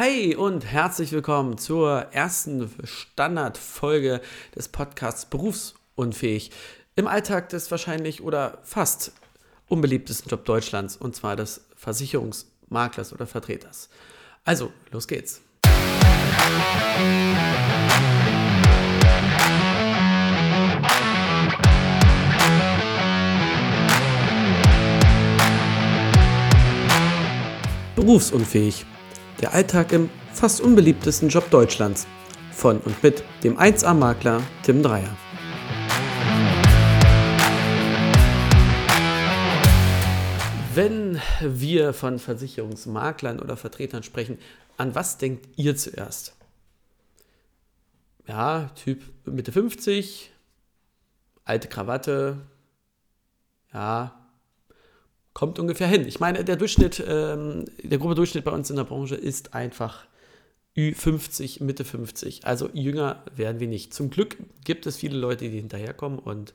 Hey und herzlich willkommen zur ersten Standardfolge des Podcasts Berufsunfähig. Im Alltag des wahrscheinlich oder fast unbeliebtesten Job Deutschlands und zwar des Versicherungsmaklers oder Vertreters. Also, los geht's. Berufsunfähig der Alltag im fast unbeliebtesten Job Deutschlands. Von und mit dem 1A-Makler Tim Dreier. Wenn wir von Versicherungsmaklern oder Vertretern sprechen, an was denkt ihr zuerst? Ja, Typ Mitte 50, alte Krawatte, ja, kommt ungefähr hin. Ich meine, der Durchschnitt, ähm, der grobe Durchschnitt bei uns in der Branche ist einfach Ü50, Mitte 50. Also jünger werden wir nicht. Zum Glück gibt es viele Leute, die hinterherkommen und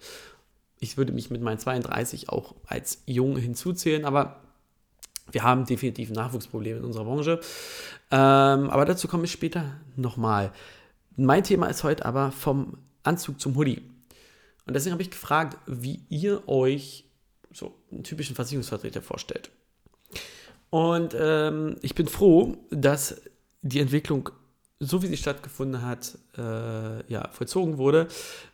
ich würde mich mit meinen 32 auch als jung hinzuzählen, aber wir haben definitiv Nachwuchsprobleme in unserer Branche. Ähm, aber dazu komme ich später nochmal. Mein Thema ist heute aber vom Anzug zum Hoodie. Und deswegen habe ich gefragt, wie ihr euch so einen typischen Versicherungsvertreter vorstellt. Und ähm, ich bin froh, dass die Entwicklung, so wie sie stattgefunden hat, äh, ja, vollzogen wurde.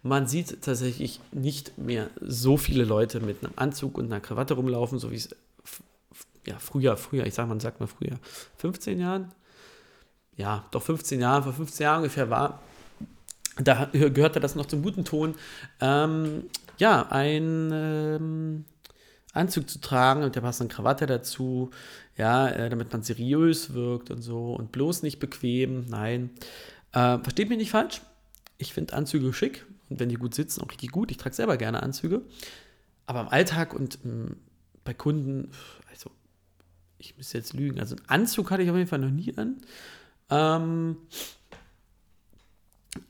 Man sieht tatsächlich nicht mehr so viele Leute mit einem Anzug und einer Krawatte rumlaufen, so wie es ja, früher, früher, ich sage mal, sagt mal früher, 15 Jahren? Ja, doch 15 Jahre, vor 15 Jahren ungefähr war. Da gehörte das noch zum guten Ton. Ähm, ja, ein ähm, Anzug zu tragen und der passenden Krawatte dazu, ja, äh, damit man seriös wirkt und so und bloß nicht bequem. Nein, äh, versteht mich nicht falsch. Ich finde Anzüge schick und wenn die gut sitzen, auch richtig gut. Ich trage selber gerne Anzüge. Aber im Alltag und mh, hm, bei Kunden, also ich muss jetzt lügen. Also einen Anzug hatte ich auf jeden Fall noch nie an. Ähm,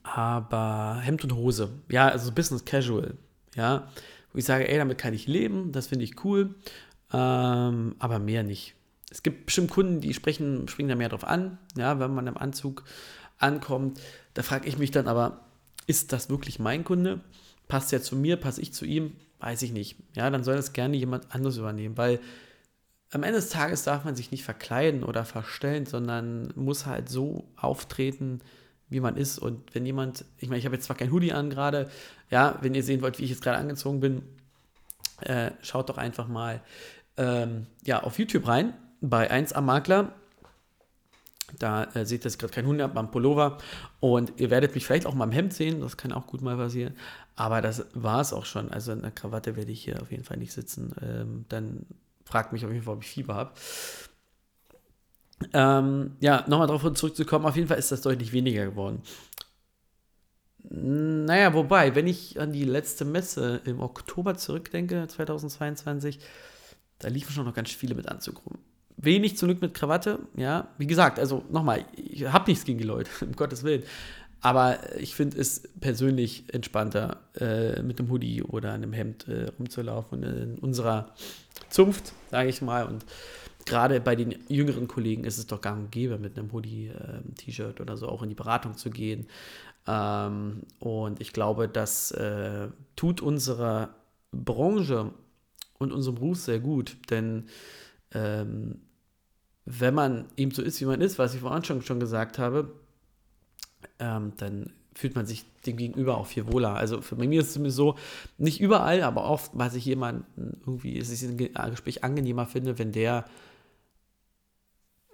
aber Hemd und Hose, ja, also Business Casual, ja wo ich sage, ey, damit kann ich leben, das finde ich cool, ähm, aber mehr nicht. Es gibt bestimmt Kunden, die sprechen, springen da mehr drauf an, ja, wenn man im Anzug ankommt. Da frage ich mich dann aber, ist das wirklich mein Kunde? Passt er zu mir, passe ich zu ihm? Weiß ich nicht. Ja, dann soll das gerne jemand anderes übernehmen, weil am Ende des Tages darf man sich nicht verkleiden oder verstellen, sondern muss halt so auftreten, wie man ist. Und wenn jemand, ich meine, ich habe jetzt zwar kein Hoodie an gerade, ja, wenn ihr sehen wollt, wie ich jetzt gerade angezogen bin, äh, schaut doch einfach mal ähm, ja, auf YouTube rein bei 1 am Makler. Da äh, seht ihr, ich gerade kein Hund habe, beim Pullover. Und ihr werdet mich vielleicht auch mal im Hemd sehen, das kann auch gut mal passieren. Aber das war es auch schon. Also in der Krawatte werde ich hier auf jeden Fall nicht sitzen. Ähm, dann fragt mich auf jeden Fall, ob ich Fieber habe. Ähm, ja, nochmal darauf zurückzukommen, auf jeden Fall ist das deutlich weniger geworden. Naja, wobei, wenn ich an die letzte Messe im Oktober zurückdenke, 2022, da liefen schon noch ganz viele mit Anzug rum. Wenig zum Glück mit Krawatte, ja. Wie gesagt, also nochmal, ich habe nichts gegen die Leute, um Gottes Willen. Aber ich finde es persönlich entspannter, äh, mit einem Hoodie oder einem Hemd äh, rumzulaufen in unserer Zunft, sage ich mal. Und gerade bei den jüngeren Kollegen ist es doch gang und gäbe, mit einem Hoodie, äh, T-Shirt oder so auch in die Beratung zu gehen. Ähm, und ich glaube, das äh, tut unserer Branche und unserem Beruf sehr gut, denn ähm, wenn man eben so ist, wie man ist, was ich vorhin schon, schon gesagt habe, ähm, dann fühlt man sich dem Gegenüber auch viel wohler. Also für mich ist es zumindest so, nicht überall, aber oft, weil ich jemanden irgendwie, es ist ein Gespräch angenehmer finde, wenn der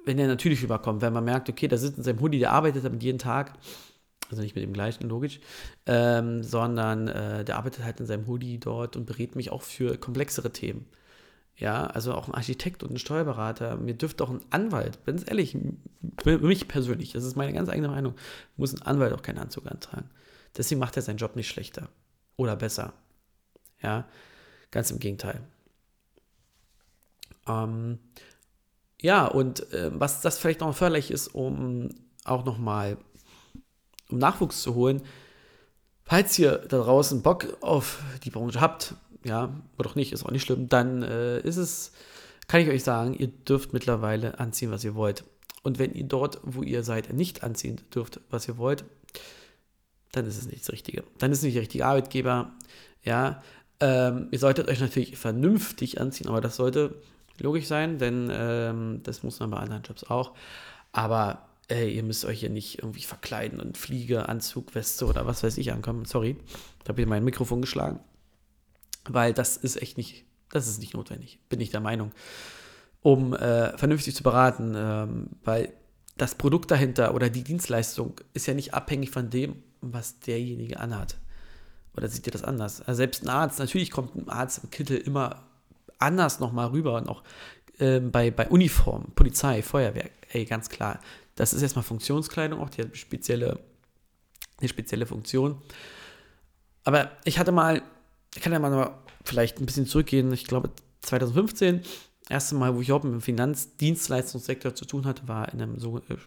wenn der natürlich überkommt, wenn man merkt, okay, da sitzt in seinem Hoodie, der arbeitet damit jeden Tag, also nicht mit dem gleichen, logisch, ähm, sondern äh, der arbeitet halt in seinem Hoodie dort und berät mich auch für komplexere Themen. Ja, also auch ein Architekt und ein Steuerberater, mir dürfte auch ein Anwalt, ganz ehrlich, für mich persönlich, das ist meine ganz eigene Meinung, muss ein Anwalt auch keinen Anzug antragen. Deswegen macht er seinen Job nicht schlechter oder besser. Ja, ganz im Gegenteil. Ähm, ja, und äh, was das vielleicht noch förderlich ist, um auch nochmal um Nachwuchs zu holen, falls ihr da draußen Bock auf die Branche habt, ja, oder auch nicht, ist auch nicht schlimm, dann äh, ist es, kann ich euch sagen, ihr dürft mittlerweile anziehen, was ihr wollt. Und wenn ihr dort, wo ihr seid, nicht anziehen dürft, was ihr wollt, dann ist es nicht das Richtige. Dann ist es nicht der richtige Arbeitgeber. Ja, ähm, ihr solltet euch natürlich vernünftig anziehen, aber das sollte logisch sein, denn ähm, das muss man bei anderen Jobs auch. Aber ey, ihr müsst euch hier nicht irgendwie verkleiden und Fliege, Anzug, Weste oder was weiß ich ankommen. Sorry, da habe ich mein Mikrofon geschlagen. Weil das ist echt nicht, das ist nicht notwendig, bin ich der Meinung, um äh, vernünftig zu beraten, ähm, weil das Produkt dahinter oder die Dienstleistung ist ja nicht abhängig von dem, was derjenige anhat. Oder seht ihr das anders? Also selbst ein Arzt, natürlich kommt ein Arzt im Kittel immer anders nochmal rüber und auch äh, bei, bei Uniform, Polizei, Feuerwehr, ey, ganz klar. Das ist erstmal Funktionskleidung, auch die hat spezielle, eine spezielle Funktion. Aber ich hatte mal, ich kann ja mal vielleicht ein bisschen zurückgehen, ich glaube 2015, erste Mal, wo ich überhaupt mit dem Finanzdienstleistungssektor zu tun hatte, war in einem so äh,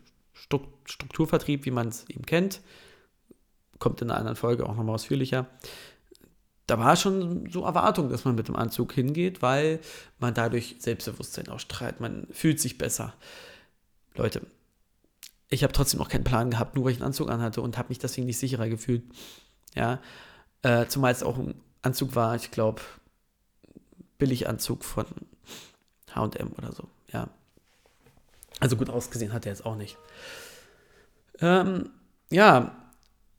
Strukturvertrieb, wie man es eben kennt kommt in einer anderen Folge auch nochmal ausführlicher. Da war schon so Erwartung, dass man mit dem Anzug hingeht, weil man dadurch Selbstbewusstsein ausstrahlt. Man fühlt sich besser. Leute, ich habe trotzdem noch keinen Plan gehabt, nur weil ich einen Anzug anhatte und habe mich deswegen nicht sicherer gefühlt. Ja, äh, zumal es auch ein Anzug war, ich glaube, Billiganzug von H&M oder so. Ja, also gut ausgesehen hat er jetzt auch nicht. Ähm, ja,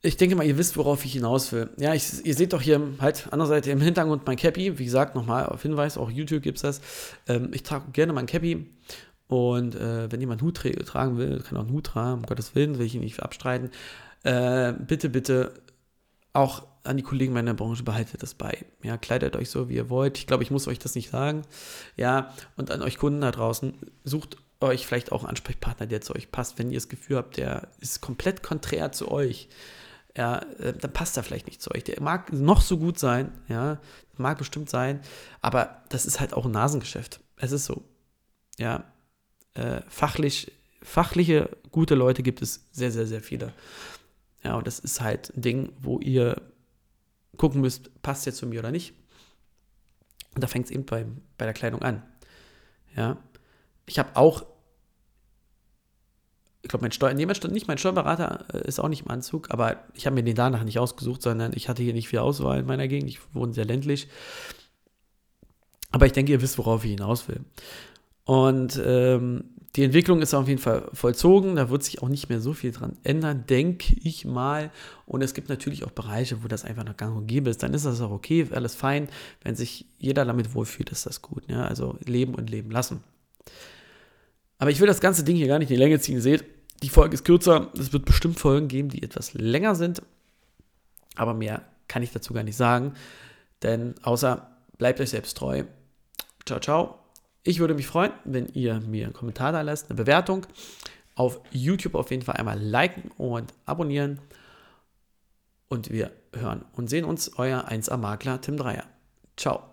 ich denke mal, ihr wisst, worauf ich hinaus will. Ja, ich, ihr seht doch hier halt an der Seite im Hintergrund mein Cappy. Wie gesagt, nochmal auf Hinweis, auch YouTube gibt es das. Ähm, ich trage gerne mein Cappy. Und äh, wenn jemand Hut tra tragen will, kann auch einen Hut tragen, um Gottes Willen, will ich ihn nicht abstreiten. Äh, bitte, bitte auch an die Kollegen meiner Branche behaltet das bei. Ja, kleidet euch so, wie ihr wollt. Ich glaube, ich muss euch das nicht sagen. Ja, und an euch Kunden da draußen, sucht euch vielleicht auch einen Ansprechpartner, der zu euch passt. Wenn ihr das Gefühl habt, der ist komplett konträr zu euch, ja, äh, dann passt er vielleicht nicht zu euch. Der mag noch so gut sein, ja, mag bestimmt sein, aber das ist halt auch ein Nasengeschäft. Es ist so. Ja, äh, fachlich, fachliche, gute Leute gibt es sehr, sehr, sehr viele. Ja, und das ist halt ein Ding, wo ihr gucken müsst, passt der zu mir oder nicht. Und da fängt es eben bei, bei der Kleidung an. Ja, ich habe auch ich glaube, mein Steuer, nee, nicht mein Steuerberater äh, ist auch nicht im Anzug, aber ich habe mir den danach nicht ausgesucht, sondern ich hatte hier nicht viel Auswahl in meiner Gegend. Ich wohne sehr ländlich. Aber ich denke, ihr wisst, worauf ich hinaus will. Und ähm, die Entwicklung ist auf jeden Fall vollzogen. Da wird sich auch nicht mehr so viel dran ändern, denke ich mal. Und es gibt natürlich auch Bereiche, wo das einfach noch gang und gäbe ist. Dann ist das auch okay, alles fein. Wenn sich jeder damit wohlfühlt, ist das gut. Ja? Also leben und leben lassen. Aber ich will das ganze Ding hier gar nicht in die Länge ziehen. Ihr seht, die Folge ist kürzer. Es wird bestimmt Folgen geben, die etwas länger sind. Aber mehr kann ich dazu gar nicht sagen. Denn außer bleibt euch selbst treu. Ciao, ciao. Ich würde mich freuen, wenn ihr mir einen Kommentar da lasst, eine Bewertung. Auf YouTube auf jeden Fall einmal liken und abonnieren. Und wir hören und sehen uns. Euer 1A Makler Tim Dreier. Ciao.